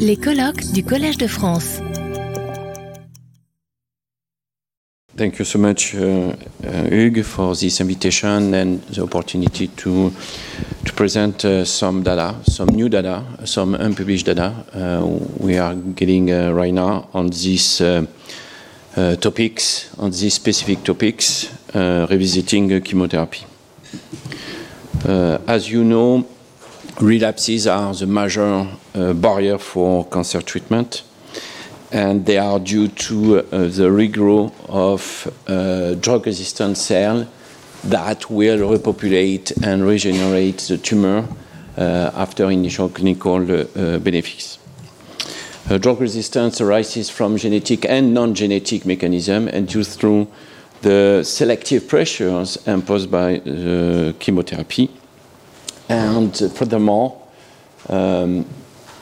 Les colloques du Collège de France. Thank you so much, uh, uh, Hugues, for this invitation and the opportunity to to present uh, some data, some new data, some unpublished data uh, we are getting uh, right now on these uh, topics, on these specific topics, revisiting chemotherapy. as you know, relapses are the major barrier for cancer treatment and they are due to uh, the regrowth of uh, drug-resistant cells that will repopulate and regenerate the tumor uh, after initial clinical benefits. Uh, drug resistance arises from genetic and non-genetic mechanisms and due through the selective pressures imposed by uh, chemotherapy. And furthermore, um,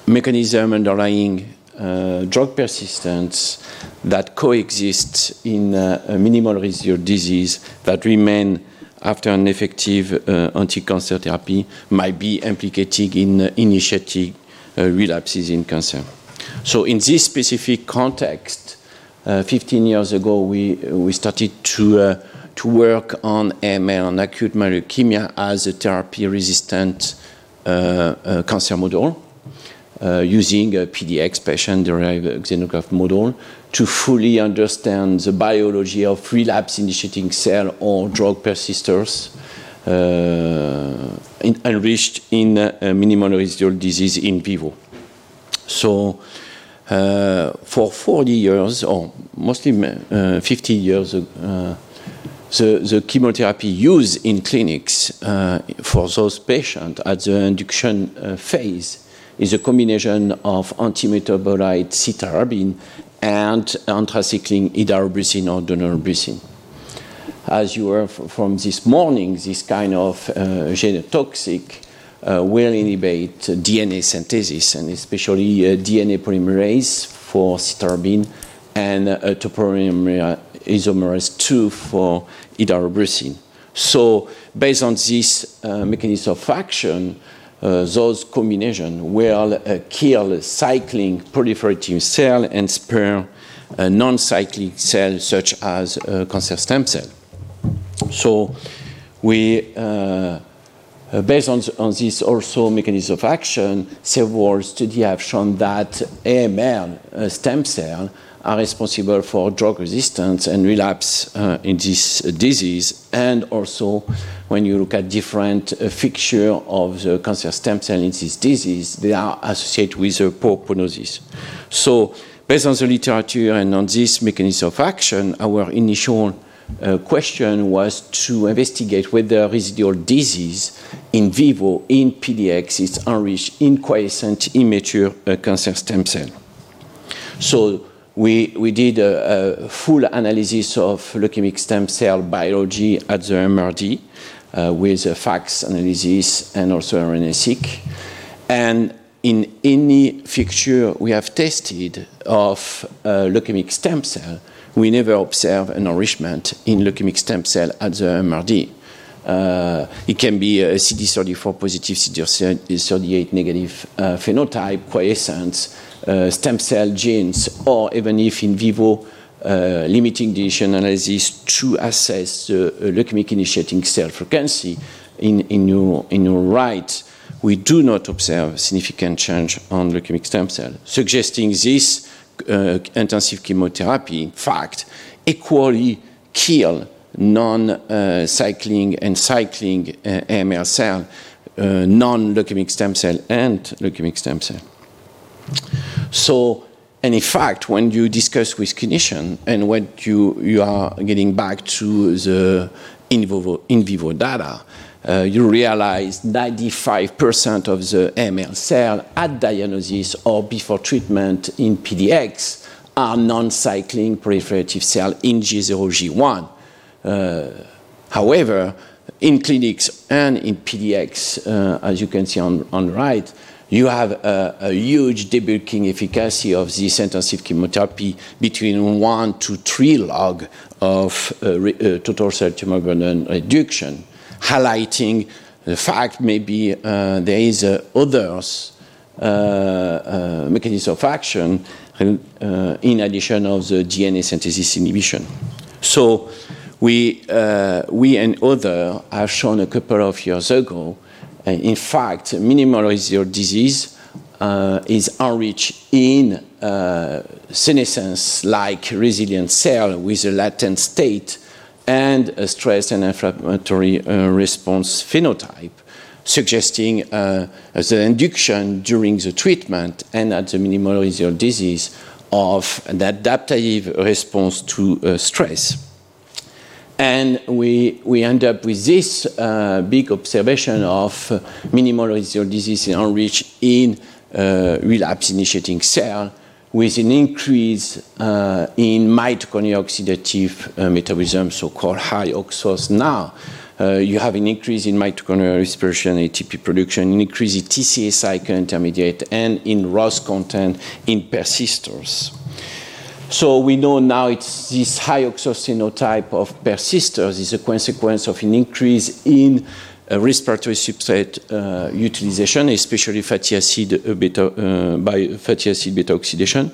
mechanism underlying uh, drug persistence that coexist in uh, minimal residual disease that remain after an effective uh, anti-cancer therapy might be implicated in uh, initiating relapses in cancer. So in this specific context, uh, 15 years ago, we, we started to, to work on AML, on acute leukemia as a therapy-resistant cancer model. Uh, using a PDX patient-derived xenograft model to fully understand the biology of relapse-initiating cell or drug persisters uh, enriched in uh, minimal residual disease in vivo. So uh, for 40 years, or mostly uh, 50 years, uh, the, the, chemotherapy used in clinics for those patients at the induction phase is a combination of antimetabolite cytarabine and anthracycline idarubicin or daunorubicin. As you heard from this morning, this kind of uh, genotoxic uh, will inhibit DNA synthesis and especially uh, DNA polymerase for cytarabine and uh, topoisomerase isomerase 2 for idarubicin. So based on this uh, mechanism of action, uh, those combinations will uh, kill cycling proliferative cell and spare uh, non-cyclic cells such as cancer stem cell. So we based on, on, this also mechanism of action, several studies have shown that AML uh, stem cell are responsible for drug resistance and relapse uh, in this disease. And also, when you look at different uh, fixture of the cancer stem cell in this disease, they are associated with a poor prognosis. So, based on the literature and on this mechanism of action, our initial uh, question was to investigate whether residual disease in vivo in PDX is enriched in quiescent immature uh, cancer stem cell. So we, we did a, a, full analysis of leukemic stem cell biology at the MRD uh, with a FACS analysis and also RNA-seq. And in any fixture we have tested of uh, leukemic stem cell, we never observe an enrichment in leukemic stem cell at the MRD. Uh, it can be a CD34 positive, CD38 negative uh, phenotype, quiescence, stem cell genes, or even if in vivo uh, limiting dilution analysis to assess the uh, leukemic initiating cell frequency in, in, your, in your right, we do not observe significant change on leukemic stem cell, suggesting this uh, intensive chemotherapy, in fact, equally kill non-cycling and cycling uh, AML cell, uh, non-leukemic stem cell and leukemic stem cell. So, and in fact, when you discuss with clinicians and when you, you are getting back to the in vivo, in vivo data, uh, you realize 95% of the ML cell at diagnosis or before treatment in PDX are non-cycling proliferative cell in G0G1. Uh, however, in clinics and in PDX, uh, as you can see on, on the right, you have a, huge debulking efficacy of this intensive chemotherapy between 1 to 3 log of uh, uh, total cell tumor burden reduction, highlighting the fact maybe uh, there is others mechanism of action in addition of the DNA synthesis inhibition. So we, we and others have shown a couple of years ago, in fact, minimal residual disease uh, is enriched in uh, senescence-like resilient cell with a latent state and a stress and inflammatory uh, response phenotype, suggesting uh, the induction during the treatment and at the minimal residual disease of an adaptive response to uh, stress. And we, we end up with this uh, big observation of minimal residual disease enriched in uh, relapse initiating cell with an increase uh, in mitochondrial oxidative uh, metabolism, so-called high OXPHOS. Now, uh, you have an increase in mitochondrial respiration, ATP production, an increase in TCA cycle intermediate, and in ROS content in persisters. So we know now it's this high OXPHOS phenotype of persisters is a consequence of an increase in uh, respiratory substrate uh, utilization, especially fatty acid uh, beta, uh, by fatty acid beta oxidation.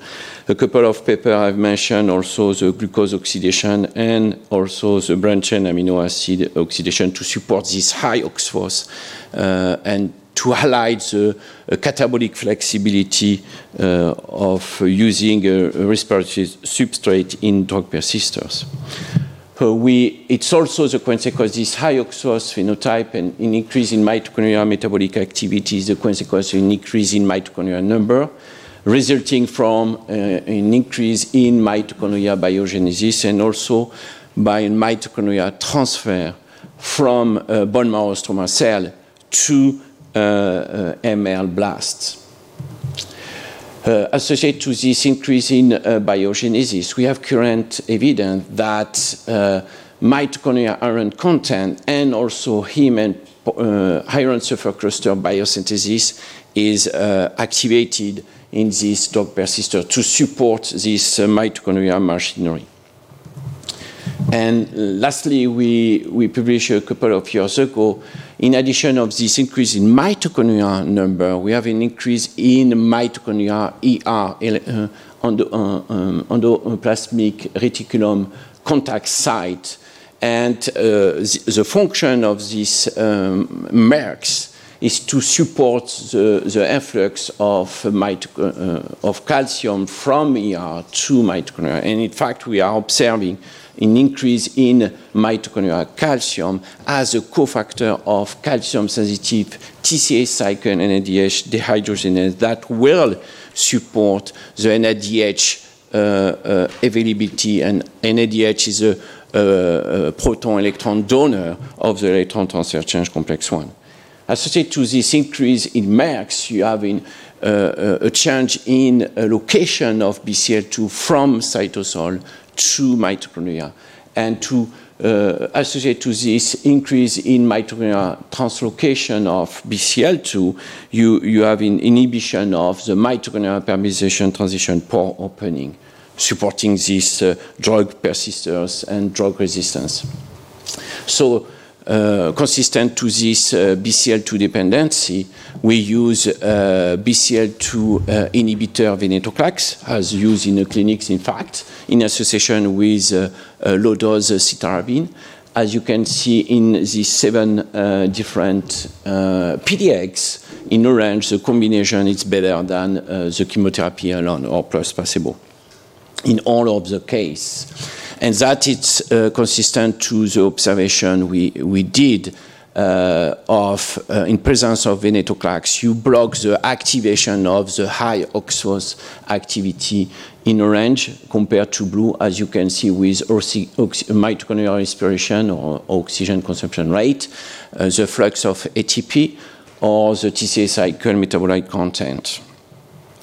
A couple of papers I've mentioned also the glucose oxidation and also the branched amino acid oxidation to support this high OXPHOS uh, and to highlight the uh, catabolic flexibility uh, of using a respiratory substrate in drug persisters. Uh, we, it's also the consequence, this high OXPHOS phenotype and an increase in mitochondrial metabolic activity is the consequence of an increase in mitochondrial number, resulting from uh, an increase in mitochondrial biogenesis and also by mitochondrial transfer from uh, bone marrow stromal cell to uh, uh ML blasts. Uh, associated to this increase in uh, biogenesis, we have current evidence that uh, mitochondrial iron content and also heme and uh, iron sulfur cluster biosynthesis is uh, activated in this drug persister to support this uh, mitochondrial machinery. And lastly, we, we published a couple of years ago in addition of this increase in mitochondria number, we have an increase in mitochondria ER, uh, uh, um, endoplasmic reticulum contact site. And uh, the, the, function of these um, is to support the, the influx of, uh, of calcium from ER to mitochondria. And in fact, we are observing an increase in mitochondrial calcium as a cofactor of calcium-sensitive TCA cycle and NADH dehydrogenase that will support the NADH uh, uh, availability, and NADH is a, a, a proton-electron donor of the electron transfer chain complex 1. Associated to this increase in MERCs, you have in, uh, a change in location of BCL2 from cytosol to mitochondria and to uh, associate to this increase in mitochondrial translocation of BCL2, you, you have an inhibition of the mitochondrial permeabilization transition pore opening, supporting these uh, drug persisters and drug resistance. So uh, consistent to this uh, BCL2 dependency, we use uh, BCL2 uh, inhibitor venetoclax, as used in the clinics, in fact, in association with uh, uh, low-dose cytarabine. As you can see in these seven different PDX, in orange, the combination is better than the chemotherapy alone or plus placebo in all of the case and that it's uh, consistent to the observation we, we did uh, of, uh, in presence of venetoclax, you block the activation of the high OXPHOS activity in orange compared to blue, as you can see with mitochondrial respiration or oxygen consumption rate, uh, the flux of ATP, or the TCA cycle metabolite content.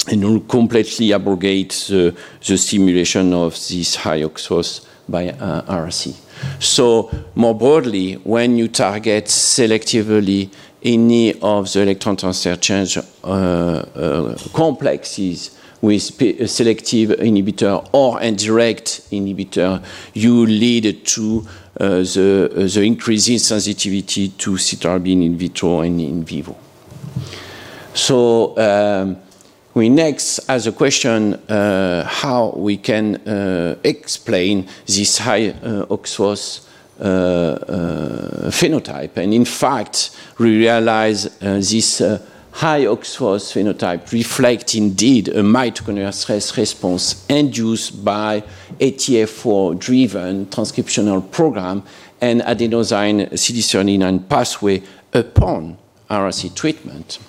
And completely abrogate the, the stimulation of this high OXPHOS by uh, AraC. So more broadly, when you target selectively any of the electron transfer chain uh, uh, complexes with selective inhibitor or indirect inhibitor, you lead to uh, the, uh, the increase in sensitivity to cytarabine in vitro and in vivo. So um, we next ask the question uh, how we can uh, explain this high uh, OXPHOS uh, phenotype. And in fact, we realize this high OXPHOS phenotype reflects indeed a mitochondrial stress response induced by ATF4-driven transcriptional program and adenosine CD39 pathway upon AraC treatment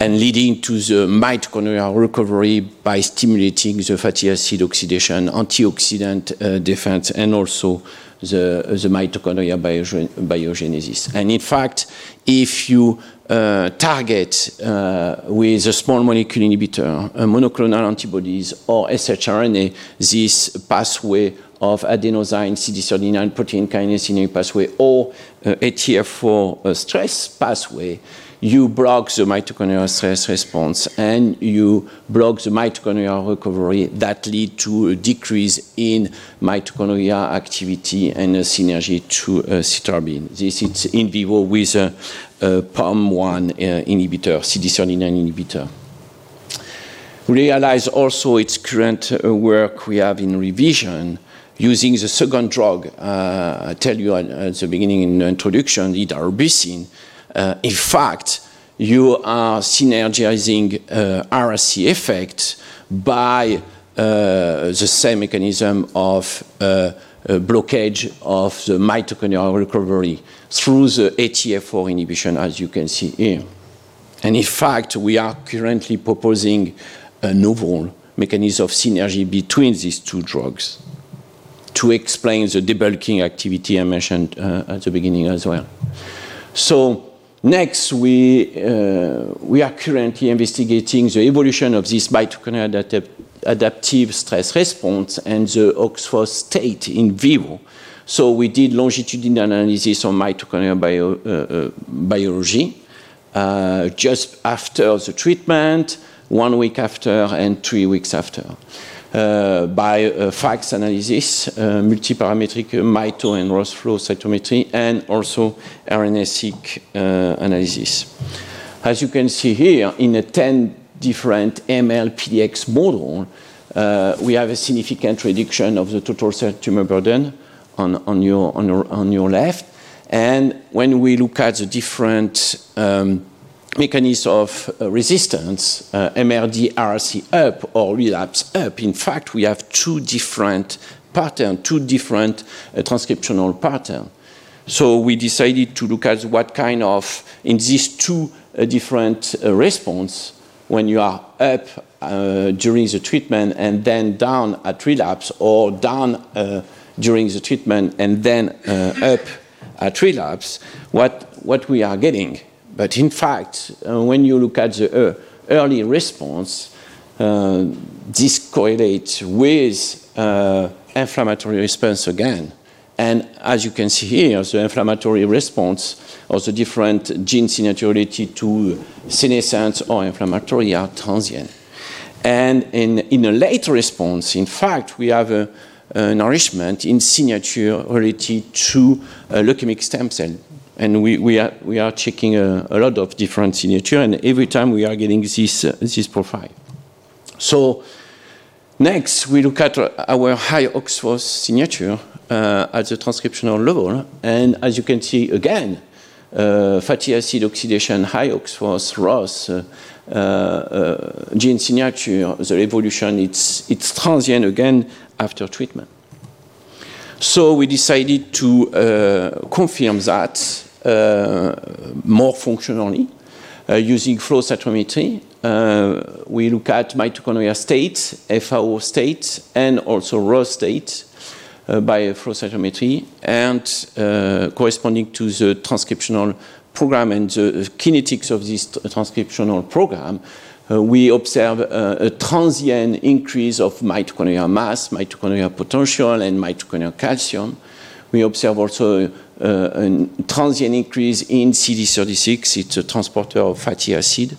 and leading to the mitochondrial recovery by stimulating the fatty acid oxidation, antioxidant uh, defense, and also the, the mitochondrial biogenesis. And in fact, if you uh, target uh, with a small molecule inhibitor, monoclonal antibodies, or shRNA, this pathway of adenosine CD39 protein kinase pathway or uh, ATF4 uh, stress pathway, you block the mitochondrial stress response and you block the mitochondrial recovery that lead to a decrease in mitochondrial activity and a synergy to uh, cytarabine. This is in vivo with a, a POM1 uh, inhibitor, CD39 inhibitor. We realize also its current uh, work we have in revision using the second drug, uh, I tell you at, at, the beginning in the introduction, uh, in fact, you are synergizing uh, AraC effect by uh, the same mechanism of uh, blockage of the mitochondrial recovery through the ATF4 inhibition, as you can see here. And in fact, we are currently proposing a novel mechanism of synergy between these two drugs to explain the debulking activity I mentioned uh, at the beginning as well. So Next, we, uh, we are currently investigating the evolution of this mitochondrial adap adaptive stress response and the OXPHOS state in vivo. So we did longitudinal analysis on mitochondrial uh, uh, biology just after the treatment, one week after, and three weeks after. Uh, by uh, FACS analysis, uh, multiparametric mito and ROS flow cytometry, and also RNA-seq analysis. As you can see here, in a 10 different ML PDX model, we have a significant reduction of the total cell tumor burden on your left. And when we look at the different um, mechanism of uh, resistance, uh, MRD AraC up or relapse up. In fact, we have two different patterns, two different uh, transcriptional patterns. So we decided to look at what kind of, in these two uh, different uh, response, when you are up uh, during the treatment and then down at relapse, or down during the treatment and then up at relapse, what, what we are getting. But in fact, uh, when you look at the uh, early response, uh, this correlates with uh, inflammatory response again. And as you can see here, the inflammatory response or the different gene signature related to senescence or inflammatory are transient. And in, in a late response, in fact, we have a, a nourishment in signature related to leukemic stem cell and we, we, are, we are checking a, a, lot of different signature, and every time we are getting this, uh, this profile. So next, we look at our high OXPHOS signature uh, at the transcriptional level, and as you can see again, uh, fatty acid oxidation, high OXPHOS, ROS, uh, uh, gene signature, the evolution, it's, it's transient again after treatment. So we decided to uh, confirm that more functionally uh, using flow cytometry. Uh, we look at mitochondrial state, FAO state, and also ROS state by flow cytometry, and corresponding to the transcriptional program and the kinetics of this transcriptional program, uh, we observe uh, a transient increase of mitochondrial mass, mitochondrial potential, and mitochondrial calcium. We observe also uh, a transient increase in CD36, it's a transporter of fatty acid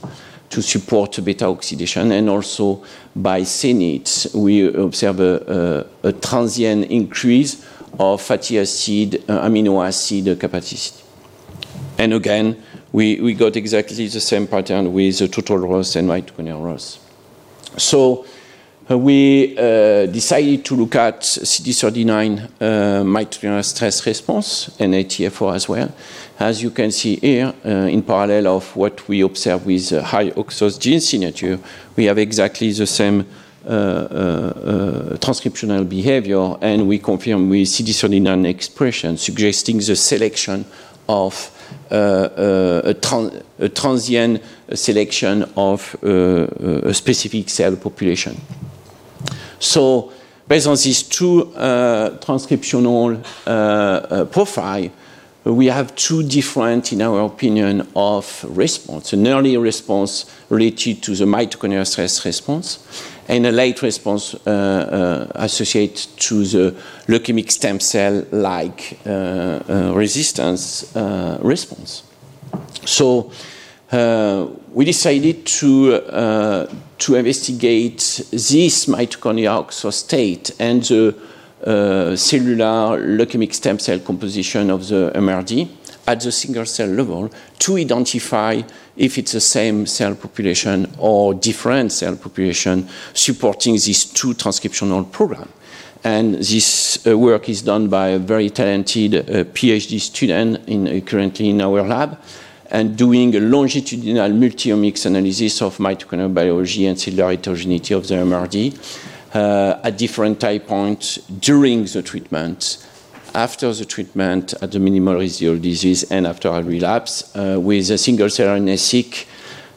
to support beta oxidation, and also by SCENITH, we observe a, a, a transient increase of fatty acid, uh, amino acid capacity. And again, we, we got exactly the same pattern with the total ROS and mitochondrial ROS. So uh, we uh, decided to look at CD39 uh, mitochondrial stress response and ATF4 as well. As you can see here, uh, in parallel of what we observe with uh, high OXPHOS gene signature, we have exactly the same uh, uh, transcriptional behavior, and we confirm with CD39 expression, suggesting the selection of a, transient selection of a specific cell population. So based on these two uh, transcriptional uh, uh, profile, we have two different, in our opinion, of response. An early response related to the mitochondrial stress response, and a late response uh, uh, associated to the leukemic stem cell-like uh, resistance response. So we decided to to investigate this mitochondrial state and the uh, cellular leukemic stem cell composition of the MRD at the single cell level to identify if it's the same cell population or different cell population supporting these two transcriptional programs. And this uh, work is done by a very talented uh, PhD student in, uh, currently in our lab and doing a longitudinal multi-omics analysis of mitochondrial biology and cellular heterogeneity of the MRD uh, at different time points during the treatment, after the treatment, at the minimal residual disease, and after a relapse uh, with a single cell RNA-seq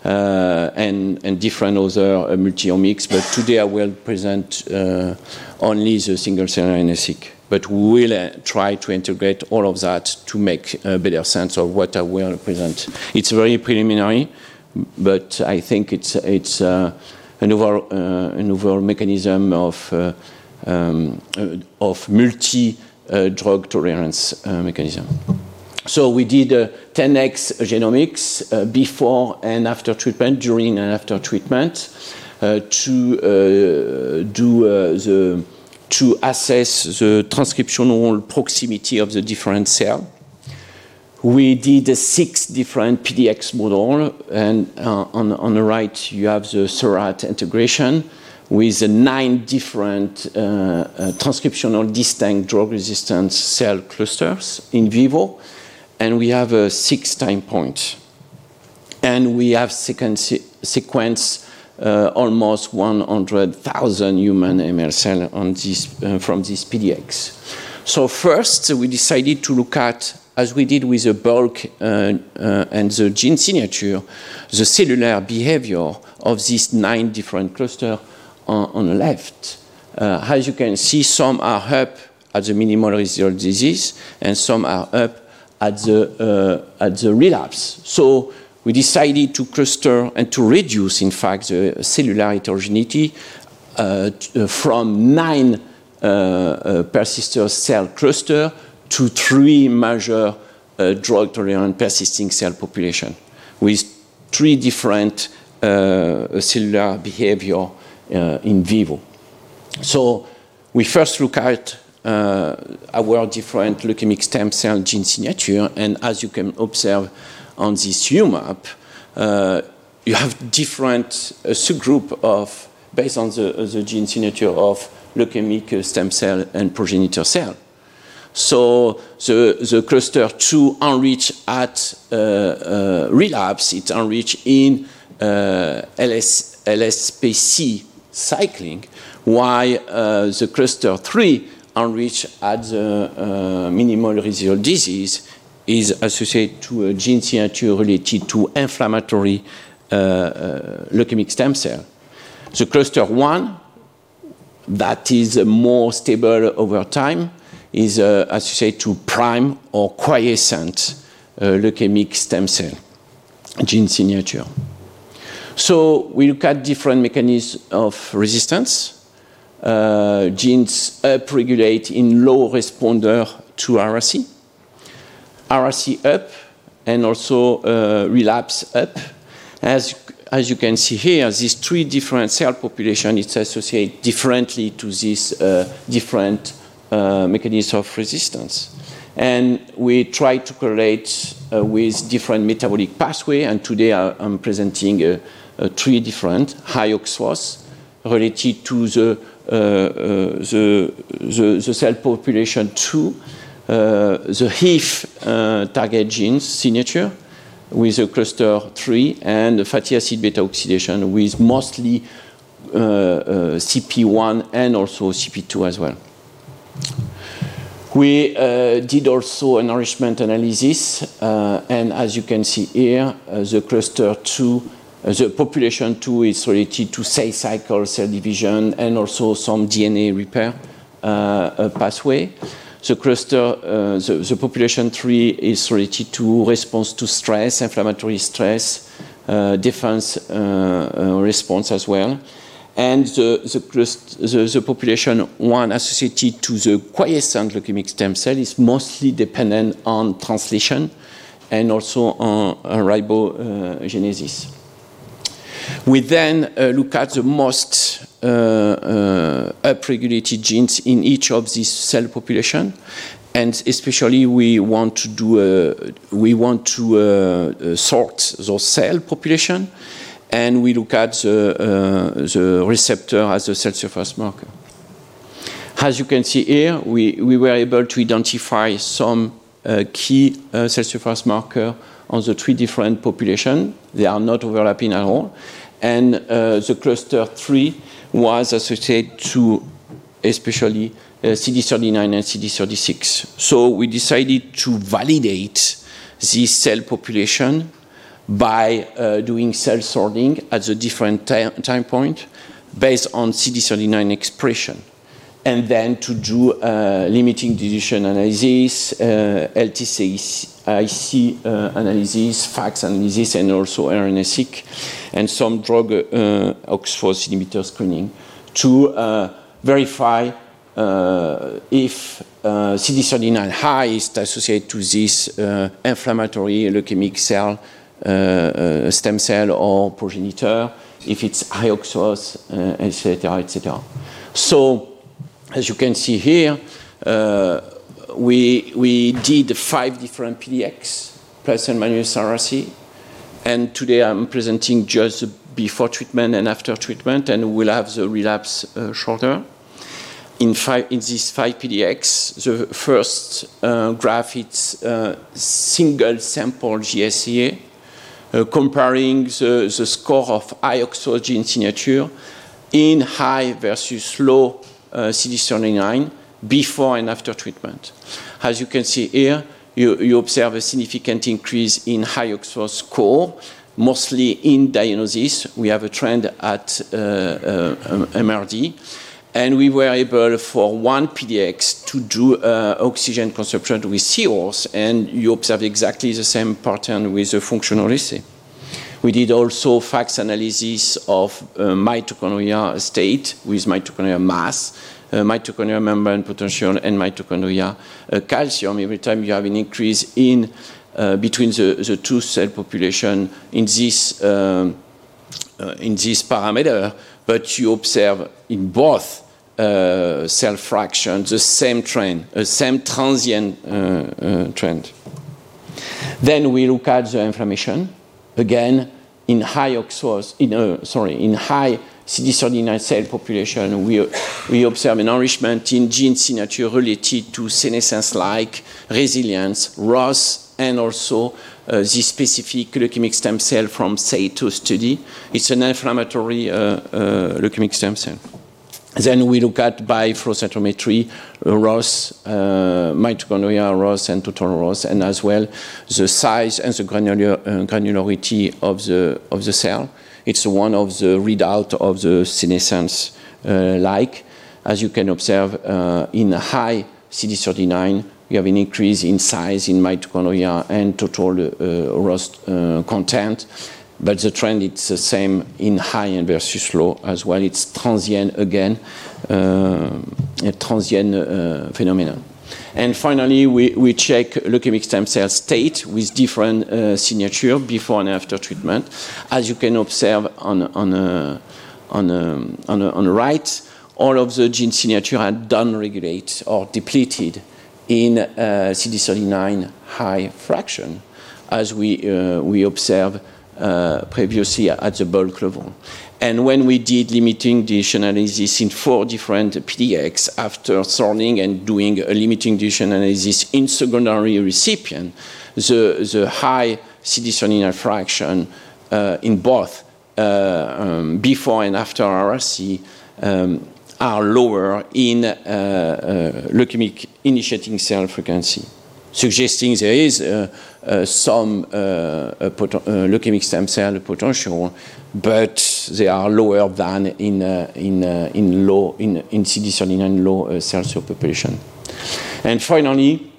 uh, and, and, different other uh, multi-omics. But today I will present uh, only the single cell RNA-seq but we will uh, try to integrate all of that to make a better sense of what I will present. It's very preliminary, but I think it's, it's uh, another, uh, another mechanism of, uh, um, uh, of multi-drug tolerance mechanism. So we did 10x genomics before and after treatment, during and after treatment, to do the to assess the transcriptional proximity of the different cells. We did six different PDX models, and uh, on, on, the right you have the Seurat integration with nine different uh, uh, transcriptional distinct drug resistant cell clusters in vivo, and we have a six time point. And we have sequence, sequence almost 100,000 human ML cells on this, uh, from this PDX. So first, we decided to look at, as we did with the bulk uh, uh, and the gene signature, the cellular behavior of these nine different clusters on, on, the left. Uh, as you can see, some are up at the minimal residual disease, and some are up at the, uh, at the relapse. So we decided to cluster and to reduce, in fact, the cellular heterogeneity uh, uh from nine uh, uh, persister cell cluster to three major uh, drug-tolerant persisting cell population with three different uh, cellular behavior in vivo. So we first look at our different leukemic stem cell gene signature, and as you can observe, on this UMAP, uh, you have different uh, subgroup of, based on the, uh, the gene signature of leukemic stem cell and progenitor cell. So the, the cluster 2 enriched at uh, uh, relapse, it enriched in uh, LS, LSPC cycling, while the cluster 3 enriched at the minimal residual disease is associated to a gene signature related to inflammatory uh, uh, leukemic stem cell. The cluster 1, that is more stable over time, is uh, associated to prime or quiescent uh, leukemic stem cell gene signature. So we look at different mechanisms of resistance. Uh, genes upregulate in low responder to AraC AraC up and also uh, relapse up. As, as you can see here, these three different cell populations it's associated differently to these uh, different uh, mechanisms of resistance. And we try to correlate uh, with different metabolic pathway, and today I, am presenting three different high OXPHOS related to the, the, the, the, cell population 2, the HIF target genes signature with a cluster 3 and the fatty acid beta oxidation with mostly CP1 and also CP2 as well. We uh, did also an enrichment analysis, uh, and as you can see here, uh, the cluster 2, uh, the population 2 is related to cell cycle, cell division, and also some DNA repair uh, pathway. The cluster, uh, the, the, population 3 is related to response to stress, inflammatory stress, uh, defense uh, uh, response as well and the, the, the, the, population one associated to the quiescent leukemic stem cell is mostly dependent on translation and also on, on ribogenesis. We then uh, look at the most uh, uh, upregulated genes in each of these cell population, and especially we want to do a, we want to uh, sort those cell population and we look at the, uh, the receptor as a cell surface marker. As you can see here, we, we were able to identify some uh, key cell surface marker on the three different populations. They are not overlapping at all. And uh, the cluster 3 was associated to especially uh, CD39 and CD36. So we decided to validate this cell population by uh, doing cell sorting at the different time point based on CD39 expression. And then to do uh, limiting dilution analysis, uh, LTCIC uh, analysis, FACS analysis, and also RNA-seq, and some drug uh, OXPHOS inhibitor screening to uh, verify uh, if uh, CD39 high is associated to this inflammatory leukemic cell stem cell or progenitor, if it's high OXPHOS, etc., etc. So, as you can see here, uh, we, we did five different PDX plus and minus AraC. And today I'm presenting just before treatment and after treatment, and we'll have the relapse uh, shorter. In, five, in these five PDX, the first uh, graph is uh, single sample GSEA, uh, comparing the, the, score of high OXPHOS signature in high versus low CD39 before and after treatment. As you can see here, you, you observe a significant increase in high oxphos score, mostly in diagnosis. We have a trend at uh, uh, MRD. And we were able for one PDX to do uh, oxygen consumption with seahorse, and you observe exactly the same pattern with the functional assay. We did also FACS analysis of uh, mitochondria state with mitochondria mass, uh, mitochondria membrane potential, and mitochondria uh, calcium. Every time you have an increase in uh, between the, the two cell population in this um, uh, in this parameter, but you observe in both uh, cell fractions the same trend, the same transient trend. Then we look at the inflammation. Again, in high OXPHOS, in, uh, sorry, in high CD39 cell population, we, we observe an enrichment in gene signature related to senescence-like resilience, ROS, and also uh, the specific leukemic stem cell from SATO study. It's an inflammatory uh, uh, leukemic stem cell. Then we look at by flow cytometry, ROS, uh, mitochondria ROS, and total ROS, and as well the size and the uh, granularity of the of the cell. It's one of the readout of the senescence uh, like. As you can observe, in high CD39, we have an increase in size in mitochondria and total ROS content but the trend is the same in high and versus low as well. It's transient again, uh, a transient uh, phenomenon. And finally, we, we check leukemic stem cell state with different uh, signature before and after treatment. As you can observe on, on, on, a, on, the right, all of the gene signature are downregulated or depleted in uh, CD39 high fraction as we, we observed uh, previously at the bulk level. And when we did limiting dish analysis in four different PDX after sorting and doing a limiting dish analysis in secondary recipient, the, the high CD39 fraction uh, in both uh, um, before and after AraC um, are lower in uh, uh, leukemic initiating cell frequency, suggesting there is uh, uh, some leukemic stem cell potential but they are lower than in, uh, in, uh, in, low, in, in CD39 low uh, cell surpopulation. And finally,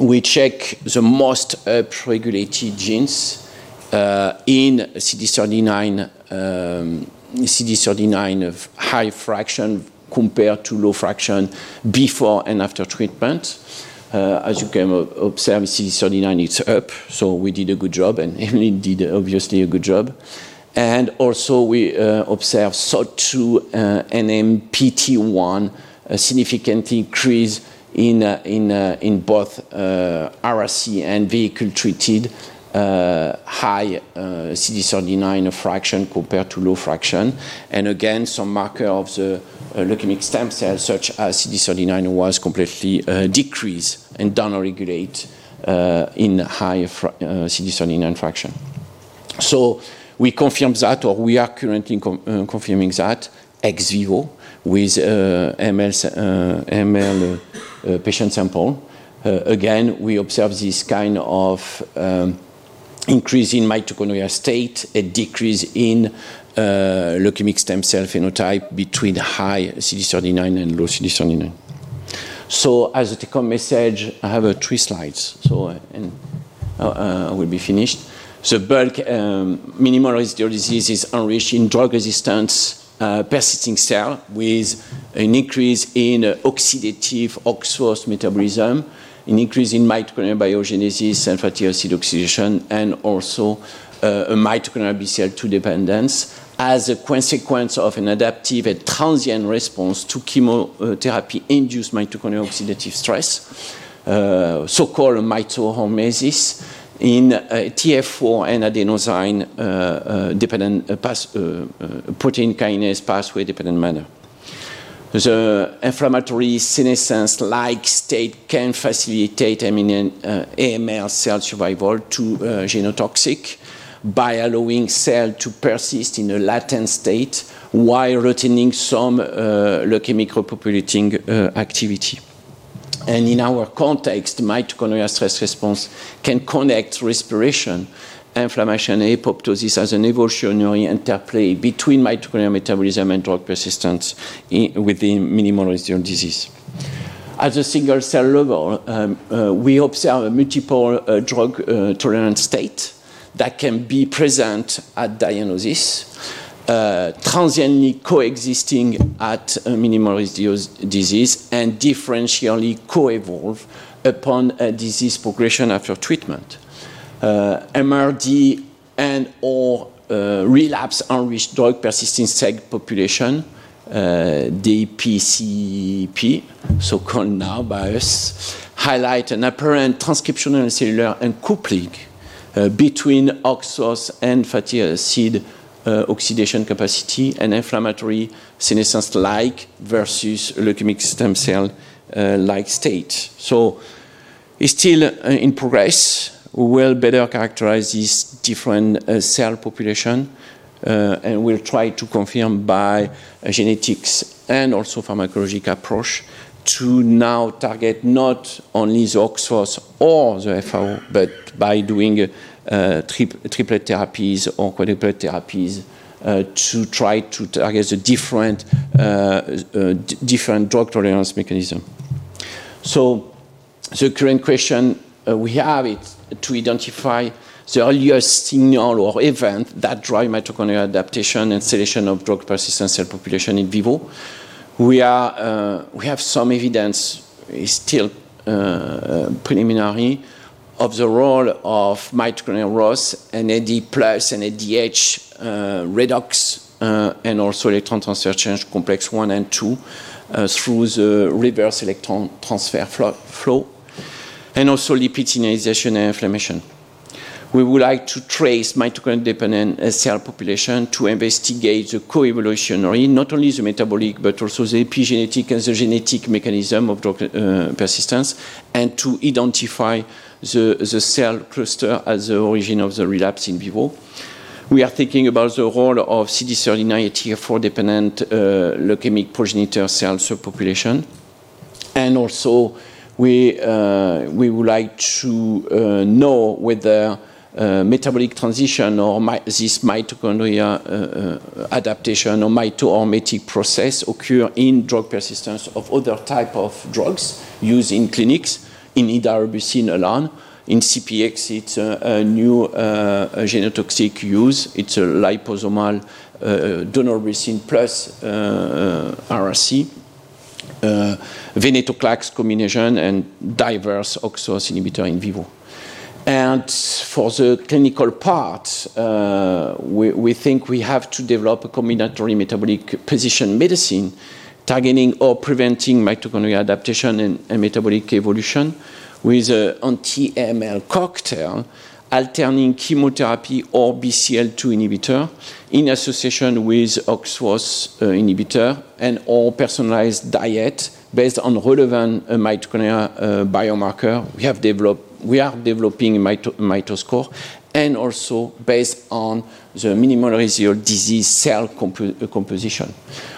we check the most upregulated genes uh, in CD39, um, CD39 high fraction compared to low fraction before and after treatment. Uh, as you can observe, CD39 it's up, so we did a good job, and Emily did obviously a good job. And also we uh, observe SOD2 and NMPT1 a significant increase in, uh, uh, both uh, AraC and vehicle-treated uh, high CD39 fraction compared to low fraction. And again, some marker of the leukemic stem cells, such as CD39, was completely decreased and downregulate in high CD39 fraction. So we confirm that, or we are currently uh, confirming that ex vivo with uh, ML, uh, ML uh, patient sample. Uh, again, we observe this kind of um, increase in mitochondrial state, a decrease in uh, leukemic stem cell phenotype between high CD39 and low CD39. So as a take-home message, I have three slides, so and I will be finished. The bulk um, minimal residual disease is enriched in drug resistance uh, persisting cell with an increase in uh, oxidative OXPHOS metabolism, an increase in mitochondrial biogenesis and fatty acid oxidation, and also uh, a mitochondrial BCL2 dependence as a consequence of an adaptive and transient response to chemotherapy-induced mitochondrial oxidative stress, uh, so-called mitohormesis, in uh, TF4 and adenosine uh, uh, dependent pass, protein kinase pathway dependent manner. The inflammatory senescence-like state can facilitate AML cell survival to genotoxic by allowing cell to persist in a latent state while retaining some uh, leukemic repopulating uh, activity. And in our context, mitochondrial stress response can connect respiration, inflammation, and apoptosis as an evolutionary interplay between mitochondrial metabolism and drug persistence in, within minimal residual disease. At the single cell level, um, uh, we observe a multiple uh, drug uh, tolerant state that can be present at diagnosis uh, transiently coexisting at a minimal disease and differentially co-evolve upon a disease progression after treatment. Uh, MRD and or uh, relapse enriched drug persisting seg population, uh, DPCP, so-called now by us, highlight an apparent transcriptional cellular uncoupling between OXPHOS and fatty acid uh, oxidation capacity and inflammatory senescence-like versus leukemic stem cell-like uh, state. So it's still uh, in progress. We will better characterize these different uh, cell population uh, and we'll try to confirm by genetics and also pharmacologic approach to now target not only the OXPHOS or the FAO, but by doing uh, triplet therapies or quadruplet therapies uh, to try to target the different, uh, different drug tolerance mechanism. So the current question we have is to identify the earliest signal or event that drive mitochondrial adaptation and selection of drug persistent cell population in vivo. We, are, uh, we have some evidence, still uh, preliminary, of the role of mitochondrial ROS and AD plus and ADH uh, redox uh, and also electron transfer chain complex 1 and 2 uh, through the reverse electron transfer flow, flow and also lipid signalization and inflammation. We would like to trace mitochondrial-dependent cell population to investigate the co-evolutionary, not only the metabolic, but also the epigenetic and the genetic mechanism of drug uh, persistence, and to identify the, the cell cluster as the origin of the relapse in vivo. We are thinking about the role of CD39 TF4-dependent uh, leukemic progenitor cell subpopulation, and also we, uh, we would like to uh, know whether uh, metabolic transition or my, this mitochondria uh, uh, adaptation or mitohormetic process occur in drug persistence of other type of drugs used in clinics, in idarubicin alone. In CPX, it's a, new uh, genotoxic use. It's a liposomal uh, daunorubicin plus AraC. venetoclax combination and diverse OXPHOS inhibitor in vivo. And for the clinical part, uh, we, we, think we have to develop a combinatory metabolic precision medicine targeting or preventing mitochondrial adaptation and, and metabolic evolution with an anti-AML cocktail alternating chemotherapy or BCL2 inhibitor in association with OXPHOS uh, inhibitor and or personalized diet based on relevant uh, mitochondria uh, biomarker. We have developed we are developing mito mitoscore and also based on the minimal residual disease cell compo composition.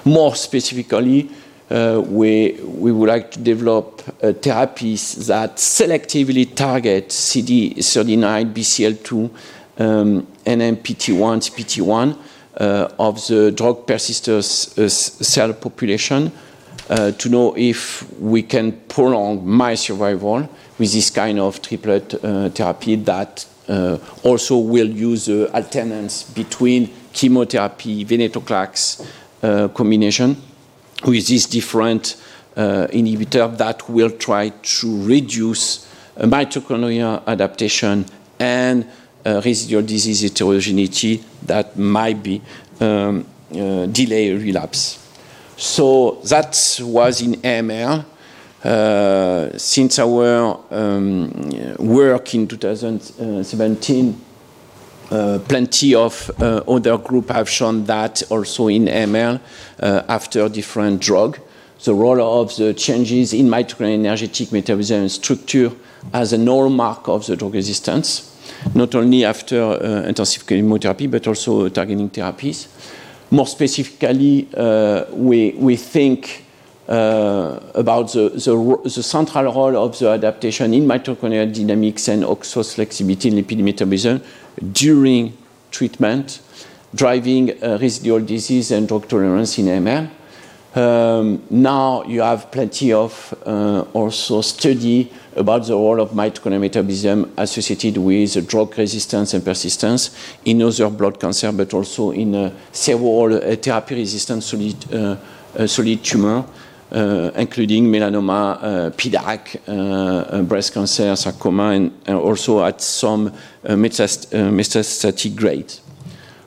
More specifically, uh, we, we would like to develop uh, therapies that selectively target CD39, BCL2, um, NMPT1, CPT1 uh, of the drug persistence uh, cell population uh, to know if we can prolong my survival with this kind of triplet uh, therapy that uh, also will use the alternance between chemotherapy, venetoclax uh, combination with this different uh, inhibitor that will try to reduce mitochondrial adaptation and uh, residual disease heterogeneity that might be um, uh, delay relapse. So that was in AML. Uh, since our um, work in 2017, uh, plenty of uh, other groups have shown that also in ML uh, after different drug. The role of the changes in mitochondrial energetic metabolism structure as a normal mark of the drug resistance, not only after uh, intensive chemotherapy, but also targeting therapies. More specifically, we, we think uh, about the, the, the, central role of the adaptation in mitochondrial dynamics and OXPHOS flexibility in lipid metabolism during treatment, driving uh, residual disease and drug tolerance in ML. Um, now you have plenty of uh, also study about the role of mitochondrial metabolism associated with drug resistance and persistence in other blood cancer, but also in uh, several uh, therapy-resistant solid, uh, solid tumor. Uh, including melanoma, uh, PDAC, uh, uh, breast cancer, sarcoma, and, uh, also at some uh, metast metastatic grade.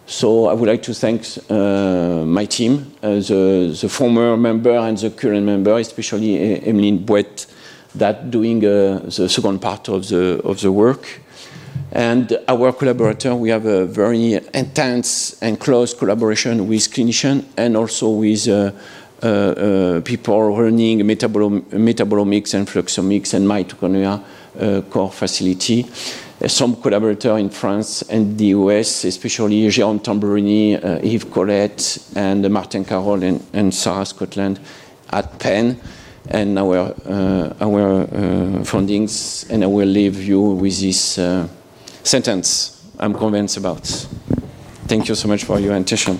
So I would like to thank my team, the, former member and the current member, especially Emeline Boet, that doing the second part of the, of the work. And our collaborator, we have a very intense and close collaboration with clinicians and also with people running metabolo metabolomics and fluxomics and mitochondria uh, core facility. some collaborators in France and the US, especially Jérôme Tamburini, Yves Collette, and Martin Carroll and, and Sarah Scotland at Penn and our uh, our uh, fundings, and I will leave you with this uh, sentence I'm convinced about. Thank you so much for your attention.